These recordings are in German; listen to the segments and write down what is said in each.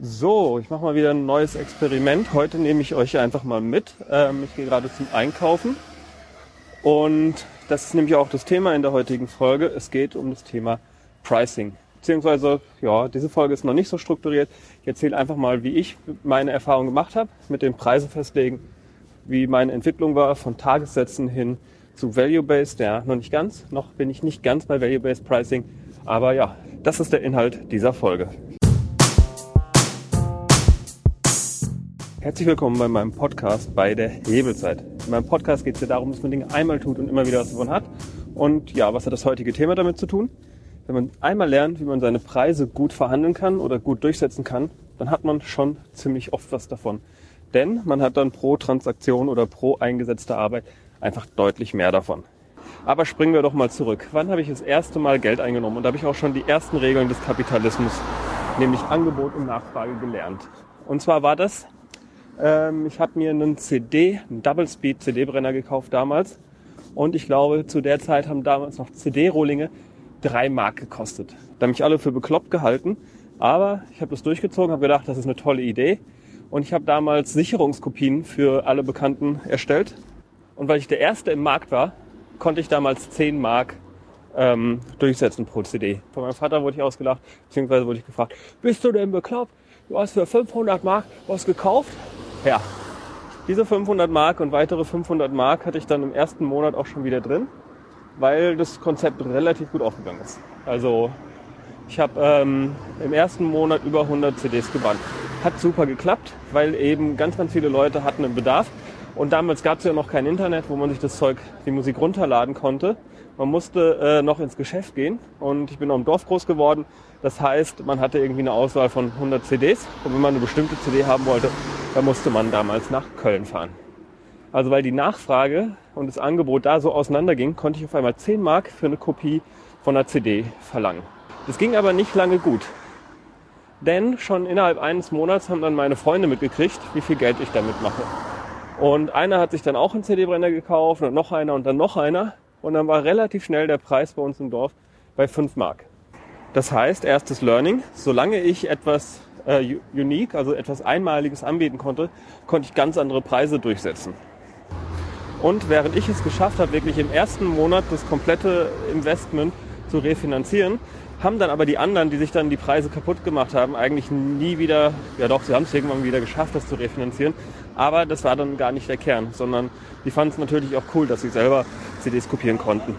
So, ich mache mal wieder ein neues Experiment. Heute nehme ich euch einfach mal mit. Ähm, ich gehe gerade zum Einkaufen. Und das ist nämlich auch das Thema in der heutigen Folge. Es geht um das Thema Pricing. Beziehungsweise, ja, diese Folge ist noch nicht so strukturiert. Ich erzähle einfach mal, wie ich meine Erfahrung gemacht habe mit dem Preise festlegen, wie meine Entwicklung war von Tagessätzen hin zu Value-Based. Ja, noch nicht ganz. Noch bin ich nicht ganz bei Value-Based Pricing. Aber ja, das ist der Inhalt dieser Folge. Herzlich willkommen bei meinem Podcast bei der Hebelzeit. In meinem Podcast geht es ja darum, dass man Dinge einmal tut und immer wieder was davon hat. Und ja, was hat das heutige Thema damit zu tun? Wenn man einmal lernt, wie man seine Preise gut verhandeln kann oder gut durchsetzen kann, dann hat man schon ziemlich oft was davon. Denn man hat dann pro Transaktion oder pro eingesetzte Arbeit einfach deutlich mehr davon. Aber springen wir doch mal zurück. Wann habe ich das erste Mal Geld eingenommen? Und da habe ich auch schon die ersten Regeln des Kapitalismus, nämlich Angebot und Nachfrage gelernt. Und zwar war das ähm, ich habe mir einen CD, einen Double Speed CD-Brenner gekauft damals. Und ich glaube, zu der Zeit haben damals noch CD-Rohlinge drei Mark gekostet. Da haben mich alle für bekloppt gehalten. Aber ich habe das durchgezogen, habe gedacht, das ist eine tolle Idee. Und ich habe damals Sicherungskopien für alle Bekannten erstellt. Und weil ich der Erste im Markt war, konnte ich damals 10 Mark ähm, durchsetzen pro CD. Von meinem Vater wurde ich ausgelacht, beziehungsweise wurde ich gefragt, bist du denn bekloppt? Du hast für 500 Mark was gekauft? Ja, diese 500 Mark und weitere 500 Mark hatte ich dann im ersten Monat auch schon wieder drin, weil das Konzept relativ gut aufgegangen ist. Also ich habe ähm, im ersten Monat über 100 CDs gebannt. Hat super geklappt, weil eben ganz, ganz viele Leute hatten einen Bedarf. Und damals gab es ja noch kein Internet, wo man sich das Zeug, die Musik runterladen konnte. Man musste äh, noch ins Geschäft gehen und ich bin auch im Dorf groß geworden. Das heißt, man hatte irgendwie eine Auswahl von 100 CDs und wenn man eine bestimmte CD haben wollte, dann musste man damals nach Köln fahren. Also weil die Nachfrage und das Angebot da so auseinanderging, konnte ich auf einmal 10 Mark für eine Kopie von einer CD verlangen. Das ging aber nicht lange gut. Denn schon innerhalb eines Monats haben dann meine Freunde mitgekriegt, wie viel Geld ich damit mache. Und einer hat sich dann auch einen CD-Brenner gekauft und noch einer und dann noch einer. Und dann war relativ schnell der Preis bei uns im Dorf bei 5 Mark. Das heißt, erstes Learning, solange ich etwas äh, unique, also etwas Einmaliges anbieten konnte, konnte ich ganz andere Preise durchsetzen. Und während ich es geschafft habe, wirklich im ersten Monat das komplette Investment zu refinanzieren, haben dann aber die anderen, die sich dann die Preise kaputt gemacht haben, eigentlich nie wieder, ja doch, sie haben es irgendwann wieder geschafft, das zu refinanzieren. Aber das war dann gar nicht der Kern, sondern die fanden es natürlich auch cool, dass sie selber CDs kopieren konnten.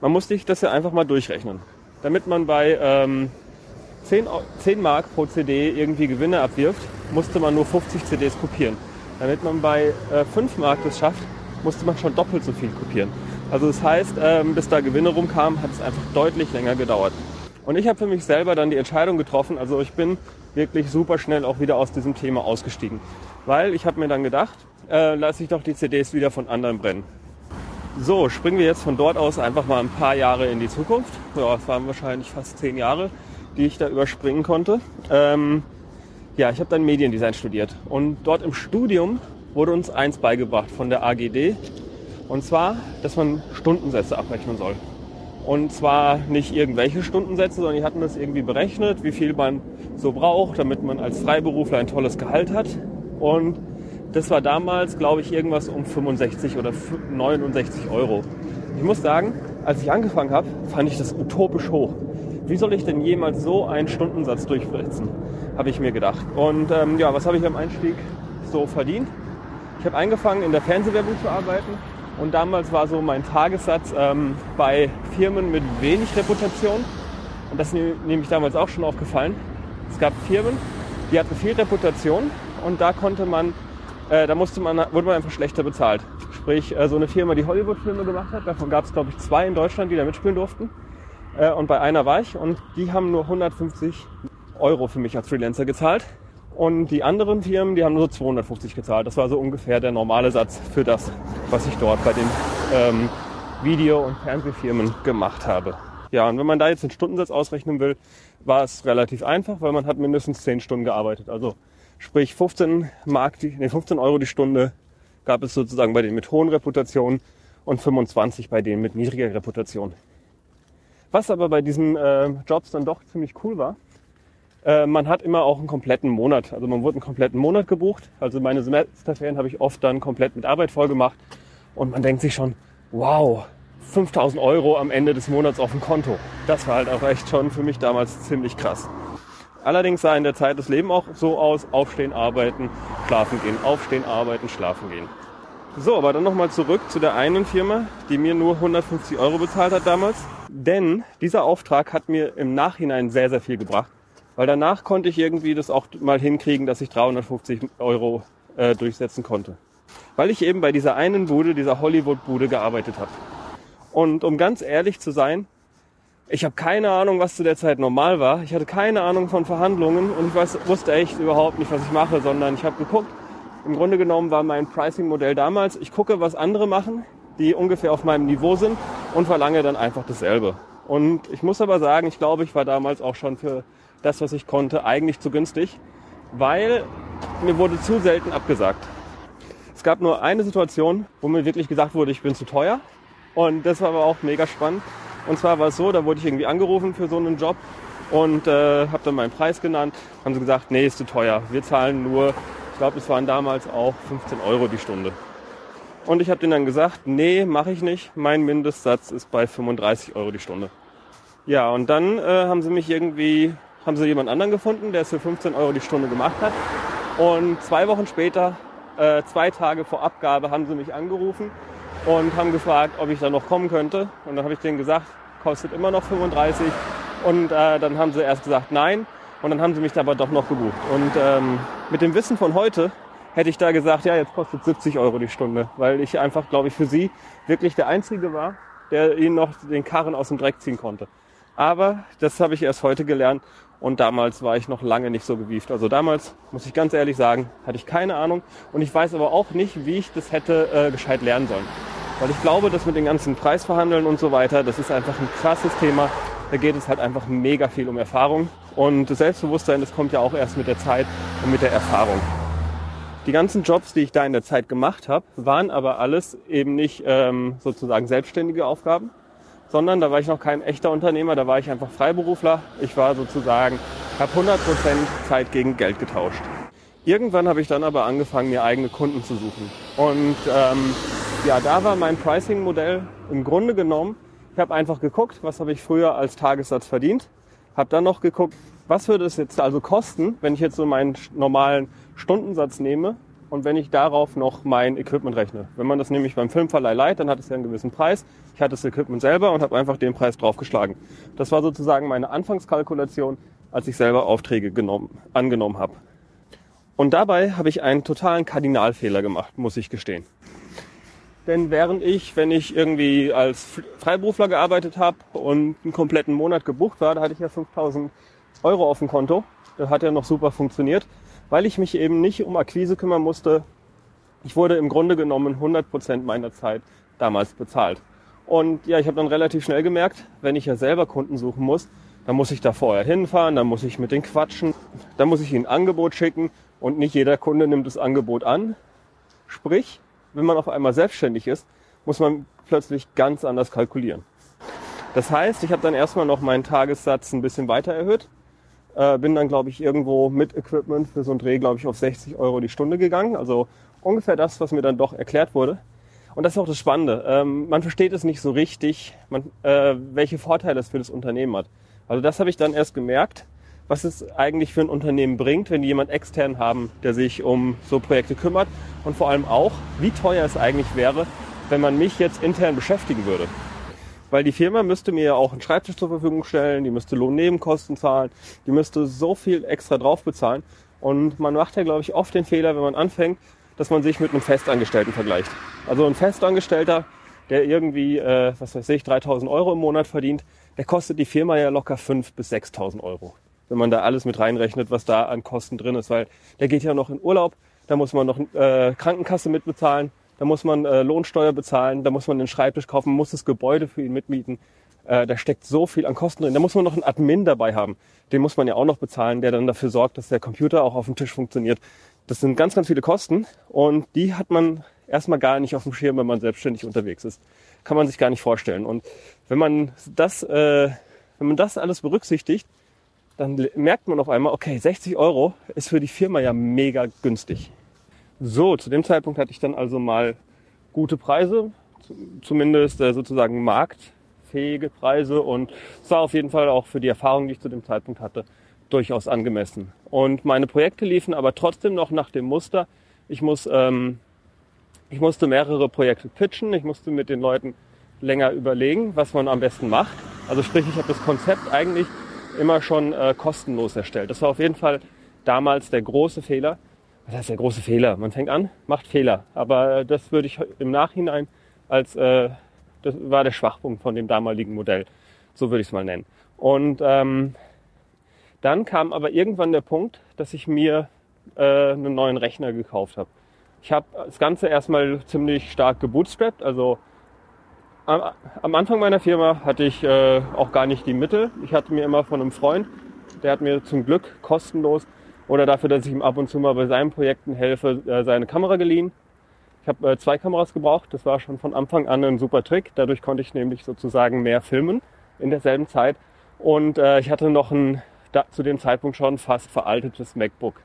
Man muss sich das ja einfach mal durchrechnen. Damit man bei ähm, 10, 10 Mark pro CD irgendwie Gewinne abwirft, musste man nur 50 CDs kopieren. Damit man bei äh, 5 Mark das schafft, musste man schon doppelt so viel kopieren. Also das heißt, ähm, bis da Gewinne rumkamen, hat es einfach deutlich länger gedauert. Und ich habe für mich selber dann die Entscheidung getroffen, also ich bin wirklich super schnell auch wieder aus diesem Thema ausgestiegen. Weil ich habe mir dann gedacht, äh, lasse ich doch die CDs wieder von anderen brennen. So, springen wir jetzt von dort aus einfach mal ein paar Jahre in die Zukunft. Ja, es waren wahrscheinlich fast zehn Jahre, die ich da überspringen konnte. Ähm, ja, ich habe dann Mediendesign studiert und dort im Studium wurde uns eins beigebracht von der AGD und zwar, dass man Stundensätze abrechnen soll. Und zwar nicht irgendwelche Stundensätze, sondern die hatten das irgendwie berechnet, wie viel man so braucht, damit man als Freiberufler ein tolles Gehalt hat. Und das war damals, glaube ich, irgendwas um 65 oder 69 Euro. Ich muss sagen, als ich angefangen habe, fand ich das utopisch hoch. Wie soll ich denn jemals so einen Stundensatz durchsetzen? Habe ich mir gedacht. Und ähm, ja, was habe ich am Einstieg so verdient? Ich habe angefangen, in der Fernsehwerbung zu arbeiten und damals war so mein Tagessatz ähm, bei Firmen mit wenig Reputation. Und das ist nämlich damals auch schon aufgefallen. Es gab Firmen, die hatten viel Reputation und da konnte man, äh, da musste man, wurde man einfach schlechter bezahlt. Sprich, äh, so eine Firma, die Hollywood-Filme gemacht hat, davon gab es glaube ich zwei in Deutschland, die da mitspielen durften. Äh, und bei einer war ich und die haben nur 150 Euro für mich als Freelancer gezahlt. Und die anderen Firmen, die haben nur so 250 gezahlt. Das war so ungefähr der normale Satz für das, was ich dort bei den ähm, Video- und Fernsehfirmen gemacht habe. Ja, und wenn man da jetzt den Stundensatz ausrechnen will, war es relativ einfach, weil man hat mindestens 10 Stunden gearbeitet. Also sprich 15, Mark, nee, 15 Euro die Stunde gab es sozusagen bei denen mit hohen Reputationen und 25 bei denen mit niedriger Reputation. Was aber bei diesen äh, Jobs dann doch ziemlich cool war, Äh, man hat immer auch einen kompletten Monat. Also man wurde einen kompletten Monat gebucht. Also meine Semesterferien habe ich oft dann komplett mit Arbeit voll gemacht. Und man denkt sich schon, wow, 5000 Euro am Ende des Monats auf dem Konto. Das war halt auch echt schon für mich damals ziemlich krass. Allerdings sah in der Zeit das Leben auch so aus, aufstehen, arbeiten, schlafen gehen, aufstehen, arbeiten, schlafen gehen. So, aber dann nochmal zurück zu der einen Firma, die mir nur 150 Euro bezahlt hat damals. Denn dieser Auftrag hat mir im Nachhinein sehr, sehr viel gebracht. Weil danach konnte ich irgendwie das auch mal hinkriegen, dass ich 350 Euro äh, durchsetzen konnte. Weil ich eben bei dieser einen Bude, dieser Hollywood-Bude gearbeitet habe. Und um ganz ehrlich zu sein, ich habe keine Ahnung, was zu der Zeit normal war. Ich hatte keine Ahnung von Verhandlungen und ich weiß, wusste echt überhaupt nicht, was ich mache, sondern ich habe geguckt, im Grunde genommen war mein Pricing-Modell damals, ich gucke, was andere machen, die ungefähr auf meinem Niveau sind und verlange dann einfach dasselbe. Und ich muss aber sagen, ich glaube, ich war damals auch schon für das, was ich konnte, eigentlich zu günstig, weil mir wurde zu selten abgesagt. Es gab nur eine Situation, wo mir wirklich gesagt wurde, ich bin zu teuer. Und das war aber auch mega spannend. Und zwar war es so, da wurde ich irgendwie angerufen für so einen Job und äh, habe dann meinen Preis genannt. Haben sie gesagt, nee, ist zu teuer. Wir zahlen nur ich glaube, es waren damals auch 15 Euro die Stunde. Und ich habe denen dann gesagt, nee, mache ich nicht. Mein Mindestsatz ist bei 35 Euro die Stunde. Ja, und dann äh, haben sie mich irgendwie, haben sie jemand anderen gefunden, der es für 15 Euro die Stunde gemacht hat. Und zwei Wochen später, äh, zwei Tage vor Abgabe, haben sie mich angerufen und haben gefragt, ob ich da noch kommen könnte. Und dann habe ich denen gesagt, kostet immer noch 35. Und äh, dann haben sie erst gesagt, nein. Und dann haben sie mich aber doch noch gebucht. Und ähm, mit dem Wissen von heute hätte ich da gesagt, ja, jetzt kostet 70 Euro die Stunde, weil ich einfach, glaube ich, für sie wirklich der Einzige war, der ihnen noch den Karren aus dem Dreck ziehen konnte. Aber das habe ich erst heute gelernt und damals war ich noch lange nicht so gewieft. Also damals, muss ich ganz ehrlich sagen, hatte ich keine Ahnung und ich weiß aber auch nicht, wie ich das hätte äh, gescheit lernen sollen. Weil ich glaube, dass mit den ganzen Preisverhandeln und so weiter, das ist einfach ein krasses Thema. Da geht es halt einfach mega viel um Erfahrung. Und das Selbstbewusstsein, das kommt ja auch erst mit der Zeit und mit der Erfahrung. Die ganzen Jobs, die ich da in der Zeit gemacht habe, waren aber alles eben nicht ähm, sozusagen selbstständige Aufgaben, sondern da war ich noch kein echter Unternehmer, da war ich einfach Freiberufler. Ich war sozusagen, habe 100% Zeit gegen Geld getauscht. Irgendwann habe ich dann aber angefangen, mir eigene Kunden zu suchen. Und ähm, ja, da war mein Pricing-Modell im Grunde genommen, ich habe einfach geguckt, was habe ich früher als Tagessatz verdient habe dann noch geguckt, was würde es jetzt also kosten, wenn ich jetzt so meinen normalen Stundensatz nehme und wenn ich darauf noch mein Equipment rechne. Wenn man das nämlich beim Filmverleih leiht, dann hat es ja einen gewissen Preis. Ich hatte das Equipment selber und habe einfach den Preis draufgeschlagen. Das war sozusagen meine Anfangskalkulation, als ich selber Aufträge genommen, angenommen habe. Und dabei habe ich einen totalen Kardinalfehler gemacht, muss ich gestehen. Denn während ich, wenn ich irgendwie als Freiberufler gearbeitet habe und einen kompletten Monat gebucht war, da hatte ich ja 5000 Euro auf dem Konto. Das hat ja noch super funktioniert, weil ich mich eben nicht um Akquise kümmern musste. Ich wurde im Grunde genommen 100 Prozent meiner Zeit damals bezahlt. Und ja, ich habe dann relativ schnell gemerkt, wenn ich ja selber Kunden suchen muss, dann muss ich da vorher hinfahren, dann muss ich mit denen quatschen, dann muss ich ihnen ein Angebot schicken und nicht jeder Kunde nimmt das Angebot an. Sprich, wenn man auf einmal selbstständig ist, muss man plötzlich ganz anders kalkulieren. Das heißt, ich habe dann erstmal noch meinen Tagessatz ein bisschen weiter erhöht. Äh, bin dann, glaube ich, irgendwo mit Equipment für so einen Dreh, glaube ich, auf 60 Euro die Stunde gegangen. Also ungefähr das, was mir dann doch erklärt wurde. Und das ist auch das Spannende. Ähm, man versteht es nicht so richtig, man, äh, welche Vorteile es für das Unternehmen hat. Also das habe ich dann erst gemerkt, was es eigentlich für ein Unternehmen bringt, wenn die jemand extern haben, der sich um so Projekte kümmert und vor allem auch, wie teuer es eigentlich wäre, wenn man mich jetzt intern beschäftigen würde. Weil die Firma müsste mir ja auch einen Schreibtisch zur Verfügung stellen, die müsste Lohnnebenkosten zahlen, die müsste so viel extra drauf bezahlen. Und man macht ja, glaube ich, oft den Fehler, wenn man anfängt, dass man sich mit einem Festangestellten vergleicht. Also ein Festangestellter, der irgendwie, äh, was weiß ich, 3000 Euro im Monat verdient, der kostet die Firma ja locker 5.000 bis 6.000 Euro wenn man da alles mit reinrechnet, was da an Kosten drin ist, weil der geht ja noch in Urlaub, da muss man noch äh, Krankenkasse mitbezahlen, da muss man äh, Lohnsteuer bezahlen, da muss man den Schreibtisch kaufen, muss das Gebäude für ihn mitmieten. Äh, da steckt so viel an Kosten drin. Da muss man noch einen Admin dabei haben. Den muss man ja auch noch bezahlen, der dann dafür sorgt, dass der Computer auch auf dem Tisch funktioniert. Das sind ganz, ganz viele Kosten und die hat man erstmal gar nicht auf dem Schirm, wenn man selbstständig unterwegs ist. Kann man sich gar nicht vorstellen. Und wenn man das, äh, wenn man das alles berücksichtigt, dann merkt man auf einmal, okay, 60 Euro ist für die Firma ja mega günstig. So, zu dem Zeitpunkt hatte ich dann also mal gute Preise, zumindest äh, sozusagen marktfähige Preise und es war auf jeden Fall auch für die Erfahrung, die ich zu dem Zeitpunkt hatte, durchaus angemessen. Und meine Projekte liefen aber trotzdem noch nach dem Muster. Ich muss, ähm, ich musste mehrere Projekte pitchen, ich musste mit den Leuten länger überlegen, was man am besten macht. Also sprich, ich habe das Konzept eigentlich immer schon äh, kostenlos erstellt. Das war auf jeden Fall damals der große Fehler. Was heißt der große Fehler? Man fängt an, macht Fehler. Aber äh, das würde ich im Nachhinein als, äh, das war der Schwachpunkt von dem damaligen Modell. So würde ich es mal nennen. Und ähm, dann kam aber irgendwann der Punkt, dass ich mir äh, einen neuen Rechner gekauft habe. Ich habe das Ganze erstmal ziemlich stark gebootstrapped, also am, am Anfang meiner Firma hatte ich äh, auch gar nicht die Mittel. Ich hatte mir immer von einem Freund, der hat mir zum Glück kostenlos oder dafür, dass ich ihm ab und zu mal bei seinen Projekten helfe, äh, seine Kamera geliehen. Ich habe äh, zwei Kameras gebraucht. Das war schon von Anfang an ein super Trick. Dadurch konnte ich nämlich sozusagen mehr filmen in derselben Zeit. Und äh, ich hatte noch ein zu dem Zeitpunkt schon fast veraltetes MacBook.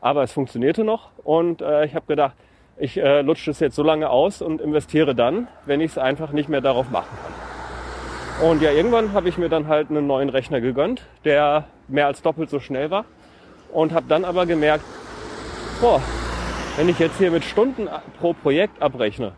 Aber es funktionierte noch und äh, ich habe gedacht, ich äh, lutsche es jetzt so lange aus und investiere dann, wenn ich es einfach nicht mehr darauf machen kann. Und ja, irgendwann habe ich mir dann halt einen neuen Rechner gegönnt, der mehr als doppelt so schnell war. Und habe dann aber gemerkt, boah, wenn ich jetzt hier mit Stunden pro Projekt abrechne,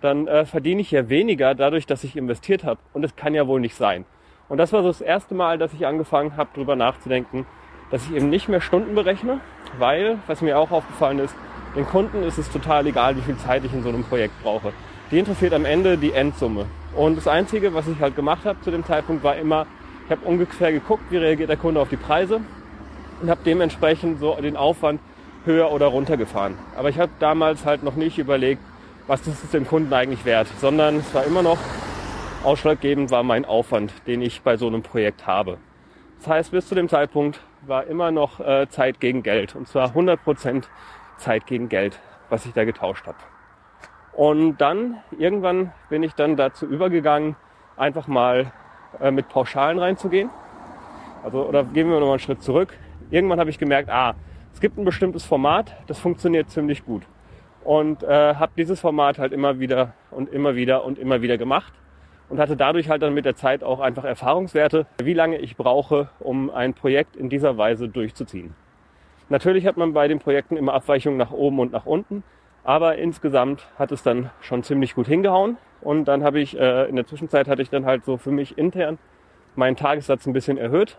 dann äh, verdiene ich ja weniger dadurch, dass ich investiert habe. Und das kann ja wohl nicht sein. Und das war so das erste Mal, dass ich angefangen habe, darüber nachzudenken, dass ich eben nicht mehr Stunden berechne, weil, was mir auch aufgefallen ist, den Kunden ist es total egal, wie viel Zeit ich in so einem Projekt brauche. Die interessiert am Ende die Endsumme. Und das Einzige, was ich halt gemacht habe zu dem Zeitpunkt, war immer, ich habe ungefähr geguckt, wie reagiert der Kunde auf die Preise und habe dementsprechend so den Aufwand höher oder runter gefahren. Aber ich habe damals halt noch nicht überlegt, was ist dem Kunden eigentlich wert, sondern es war immer noch ausschlaggebend war mein Aufwand, den ich bei so einem Projekt habe. Das heißt, bis zu dem Zeitpunkt war immer noch äh, Zeit gegen Geld und zwar 100 Prozent Zeit gegen Geld, was ich da getauscht habe. Und dann irgendwann bin ich dann dazu übergegangen, einfach mal äh, mit Pauschalen reinzugehen. Also oder gehen wir noch mal einen Schritt zurück. Irgendwann habe ich gemerkt, ah, es gibt ein bestimmtes Format, das funktioniert ziemlich gut. Und äh, habe dieses Format halt immer wieder und immer wieder und immer wieder gemacht und hatte dadurch halt dann mit der Zeit auch einfach Erfahrungswerte, wie lange ich brauche, um ein Projekt in dieser Weise durchzuziehen. Natürlich hat man bei den Projekten immer Abweichungen nach oben und nach unten, aber insgesamt hat es dann schon ziemlich gut hingehauen. Und dann habe ich, äh, in der Zwischenzeit hatte ich dann halt so für mich intern meinen Tagessatz ein bisschen erhöht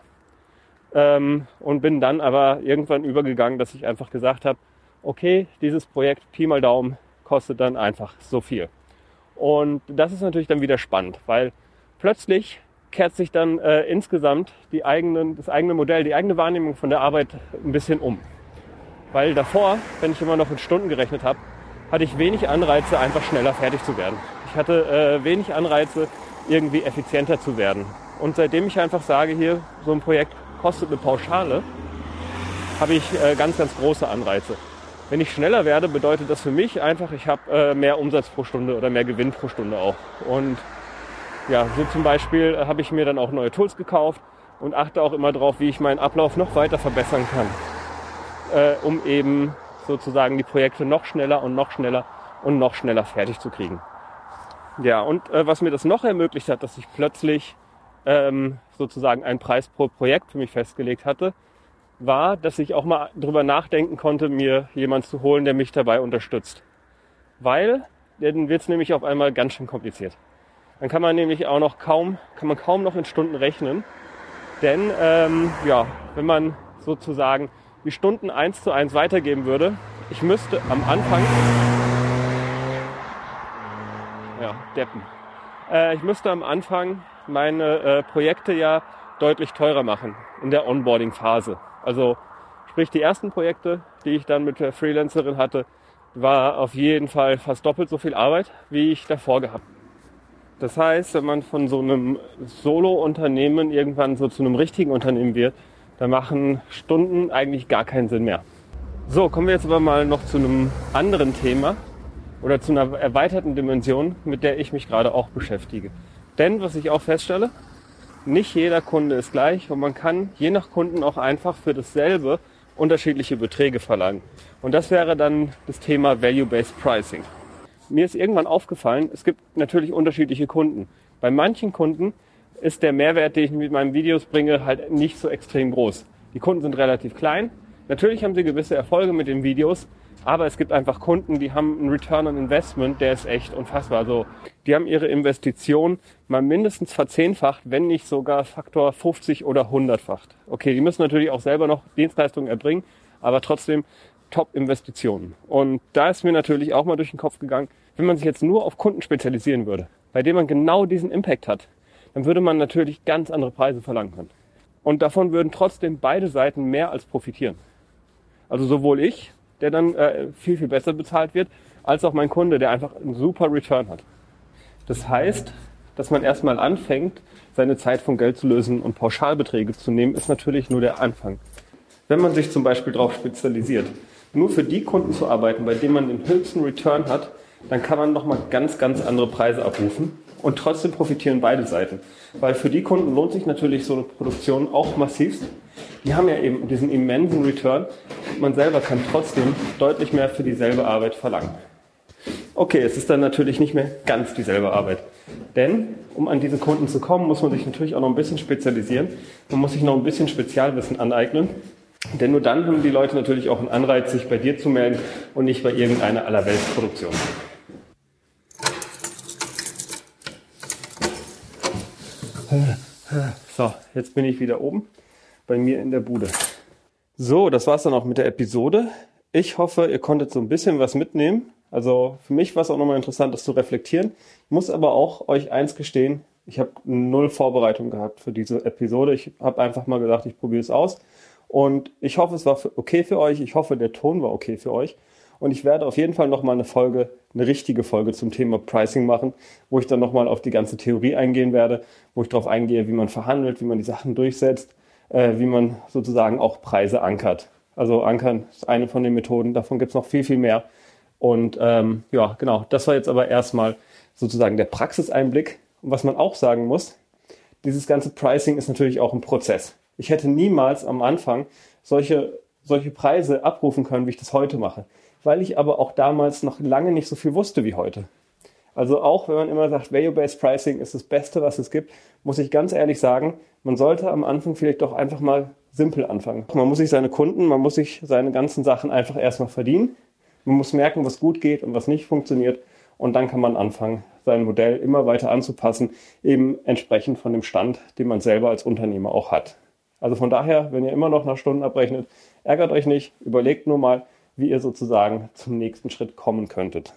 ähm, und bin dann aber irgendwann übergegangen, dass ich einfach gesagt habe, okay, dieses Projekt Pi mal Daumen kostet dann einfach so viel. Und das ist natürlich dann wieder spannend, weil plötzlich kehrt sich dann äh, insgesamt die eigenen, das eigene Modell, die eigene Wahrnehmung von der Arbeit ein bisschen um. Weil davor, wenn ich immer noch in Stunden gerechnet habe, hatte ich wenig Anreize, einfach schneller fertig zu werden. Ich hatte äh, wenig Anreize, irgendwie effizienter zu werden. Und seitdem ich einfach sage, hier, so ein Projekt kostet eine Pauschale, habe ich äh, ganz, ganz große Anreize. Wenn ich schneller werde, bedeutet das für mich einfach, ich habe äh, mehr Umsatz pro Stunde oder mehr Gewinn pro Stunde auch. Und ja, so zum Beispiel äh, habe ich mir dann auch neue Tools gekauft und achte auch immer darauf, wie ich meinen Ablauf noch weiter verbessern kann, äh, um eben sozusagen die Projekte noch schneller und noch schneller und noch schneller fertig zu kriegen. Ja, und äh, was mir das noch ermöglicht hat, dass ich plötzlich ähm, sozusagen einen Preis pro Projekt für mich festgelegt hatte, war, dass ich auch mal drüber nachdenken konnte, mir jemand zu holen, der mich dabei unterstützt. Weil dann wird es nämlich auf einmal ganz schön kompliziert. Dann kann man nämlich auch noch kaum, kann man kaum noch in Stunden rechnen. Denn ähm, ja, wenn man sozusagen die Stunden eins zu eins weitergeben würde, ich müsste am Anfang ja, deppen. Äh, ich müsste am Anfang meine äh, Projekte ja deutlich teurer machen in der Onboarding-Phase. Also sprich die ersten Projekte, die ich dann mit der Freelancerin hatte, war auf jeden Fall fast doppelt so viel Arbeit, wie ich davor gehabt. Das heißt, wenn man von so einem Solo-Unternehmen irgendwann so zu einem richtigen Unternehmen wird, da machen Stunden eigentlich gar keinen Sinn mehr. So, kommen wir jetzt aber mal noch zu einem anderen Thema oder zu einer erweiterten Dimension, mit der ich mich gerade auch beschäftige. Denn was ich auch feststelle, nicht jeder Kunde ist gleich und man kann je nach Kunden auch einfach für dasselbe unterschiedliche Beträge verlangen. Und das wäre dann das Thema Value-Based Pricing. Mir ist irgendwann aufgefallen, es gibt natürlich unterschiedliche Kunden. Bei manchen Kunden ist der Mehrwert, den ich mit meinen Videos bringe, halt nicht so extrem groß. Die Kunden sind relativ klein. Natürlich haben sie gewisse Erfolge mit den Videos, aber es gibt einfach Kunden, die haben einen Return on Investment, der ist echt unfassbar. Also, die haben ihre Investition mal mindestens verzehnfacht, wenn nicht sogar Faktor 50 oder 100-facht. Okay, die müssen natürlich auch selber noch Dienstleistungen erbringen, aber trotzdem Top-Investitionen. Und da ist mir natürlich auch mal durch den Kopf gegangen, wenn man sich jetzt nur auf Kunden spezialisieren würde, bei dem man genau diesen Impact hat, dann würde man natürlich ganz andere Preise verlangen können. Und davon würden trotzdem beide Seiten mehr als profitieren. Also sowohl ich, der dann äh, viel, viel besser bezahlt wird, als auch mein Kunde, der einfach einen super Return hat. Das heißt, dass man erstmal anfängt, seine Zeit von Geld zu lösen und Pauschalbeträge zu nehmen, ist natürlich nur der Anfang. Wenn man sich zum Beispiel darauf spezialisiert, nur für die Kunden zu arbeiten, bei denen man den höchsten Return hat, dann kann man nochmal ganz, ganz andere Preise abrufen und trotzdem profitieren beide Seiten. Weil für die Kunden lohnt sich natürlich so eine Produktion auch massivst. Die haben ja eben diesen immensen Return. Man selber kann trotzdem deutlich mehr für dieselbe Arbeit verlangen. Okay, es ist dann natürlich nicht mehr ganz dieselbe Arbeit. Denn um an diese Kunden zu kommen, muss man sich natürlich auch noch ein bisschen spezialisieren. Man muss sich noch ein bisschen Spezialwissen aneignen. Denn nur dann haben die Leute natürlich auch einen Anreiz, sich bei dir zu melden und nicht bei irgendeiner Allerweltsproduktion. So, jetzt bin ich wieder oben bei mir in der Bude. So, das war's dann auch mit der Episode. Ich hoffe, ihr konntet so ein bisschen was mitnehmen. Also für mich war es auch nochmal interessant, das zu reflektieren. Ich muss aber auch euch eins gestehen, ich habe null Vorbereitung gehabt für diese Episode. Ich habe einfach mal gesagt, ich probiere es aus. Und ich hoffe, es war okay für euch. Ich hoffe, der Ton war okay für euch. Und ich werde auf jeden Fall nochmal eine Folge, eine richtige Folge zum Thema Pricing machen, wo ich dann nochmal auf die ganze Theorie eingehen werde, wo ich darauf eingehe, wie man verhandelt, wie man die Sachen durchsetzt, äh, wie man sozusagen auch Preise ankert. Also ankern ist eine von den Methoden, davon gibt es noch viel, viel mehr. Und ähm, ja, genau, das war jetzt aber erstmal sozusagen der Praxiseinblick. Und was man auch sagen muss, dieses ganze Pricing ist natürlich auch ein Prozess. Ich hätte niemals am Anfang solche, solche Preise abrufen können, wie ich das heute mache weil ich aber auch damals noch lange nicht so viel wusste wie heute. Also auch wenn man immer sagt, Value-Based Pricing ist das Beste, was es gibt, muss ich ganz ehrlich sagen, man sollte am Anfang vielleicht doch einfach mal simpel anfangen. Man muss sich seine Kunden, man muss sich seine ganzen Sachen einfach erstmal verdienen. Man muss merken, was gut geht und was nicht funktioniert. Und dann kann man anfangen, sein Modell immer weiter anzupassen, eben entsprechend von dem Stand, den man selber als Unternehmer auch hat. Also von daher, wenn ihr immer noch nach Stunden abrechnet, ärgert euch nicht, überlegt nur mal, wie ihr sozusagen zum nächsten Schritt kommen könntet.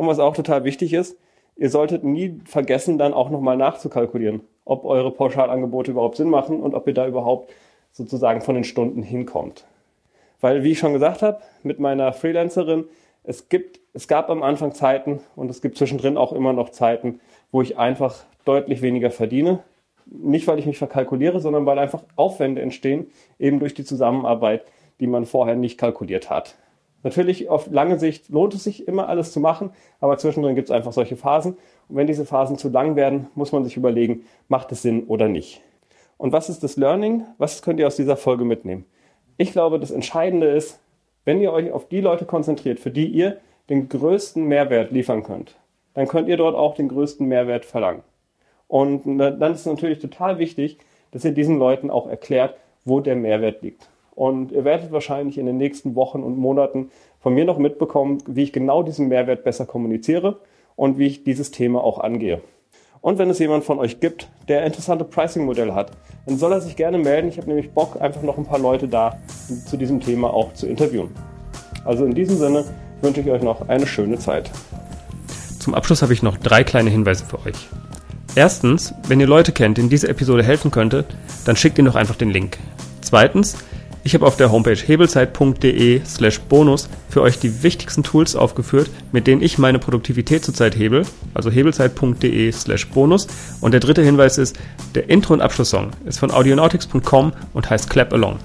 Und was auch total wichtig ist, ihr solltet nie vergessen, dann auch nochmal nachzukalkulieren, ob eure Pauschalangebote überhaupt Sinn machen und ob ihr da überhaupt sozusagen von den Stunden hinkommt. Weil, wie ich schon gesagt habe, mit meiner Freelancerin, es gibt, es gab am Anfang Zeiten und es gibt zwischendrin auch immer noch Zeiten, wo ich einfach deutlich weniger verdiene. Nicht, weil ich mich verkalkuliere, sondern weil einfach Aufwände entstehen, eben durch die Zusammenarbeit die man vorher nicht kalkuliert hat. Natürlich auf lange Sicht lohnt es sich immer alles zu machen, aber zwischendrin gibt es einfach solche Phasen. Und wenn diese Phasen zu lang werden, muss man sich überlegen, macht es Sinn oder nicht. Und was ist das Learning? Was könnt ihr aus dieser Folge mitnehmen? Ich glaube, das Entscheidende ist, wenn ihr euch auf die Leute konzentriert, für die ihr den größten Mehrwert liefern könnt, dann könnt ihr dort auch den größten Mehrwert verlangen. Und dann ist es natürlich total wichtig, dass ihr diesen Leuten auch erklärt, wo der Mehrwert liegt. Und ihr werdet wahrscheinlich in den nächsten Wochen und Monaten von mir noch mitbekommen, wie ich genau diesen Mehrwert besser kommuniziere und wie ich dieses Thema auch angehe. Und wenn es jemand von euch gibt, der interessante Pricing-Modelle hat, dann soll er sich gerne melden. Ich habe nämlich Bock, einfach noch ein paar Leute da zu diesem Thema auch zu interviewen. Also in diesem Sinne wünsche ich euch noch eine schöne Zeit. Zum Abschluss habe ich noch drei kleine Hinweise für euch. Erstens, wenn ihr Leute kennt, denen diese Episode helfen könnte, dann schickt ihnen doch einfach den Link. Zweitens, ich habe auf der Homepage hebelzeit.de slash bonus für euch die wichtigsten Tools aufgeführt, mit denen ich meine Produktivität zurzeit hebel, also hebelzeit.de slash bonus. Und der dritte Hinweis ist, der Intro- und Abschlusssong ist von audionautics.com und heißt Clap Along.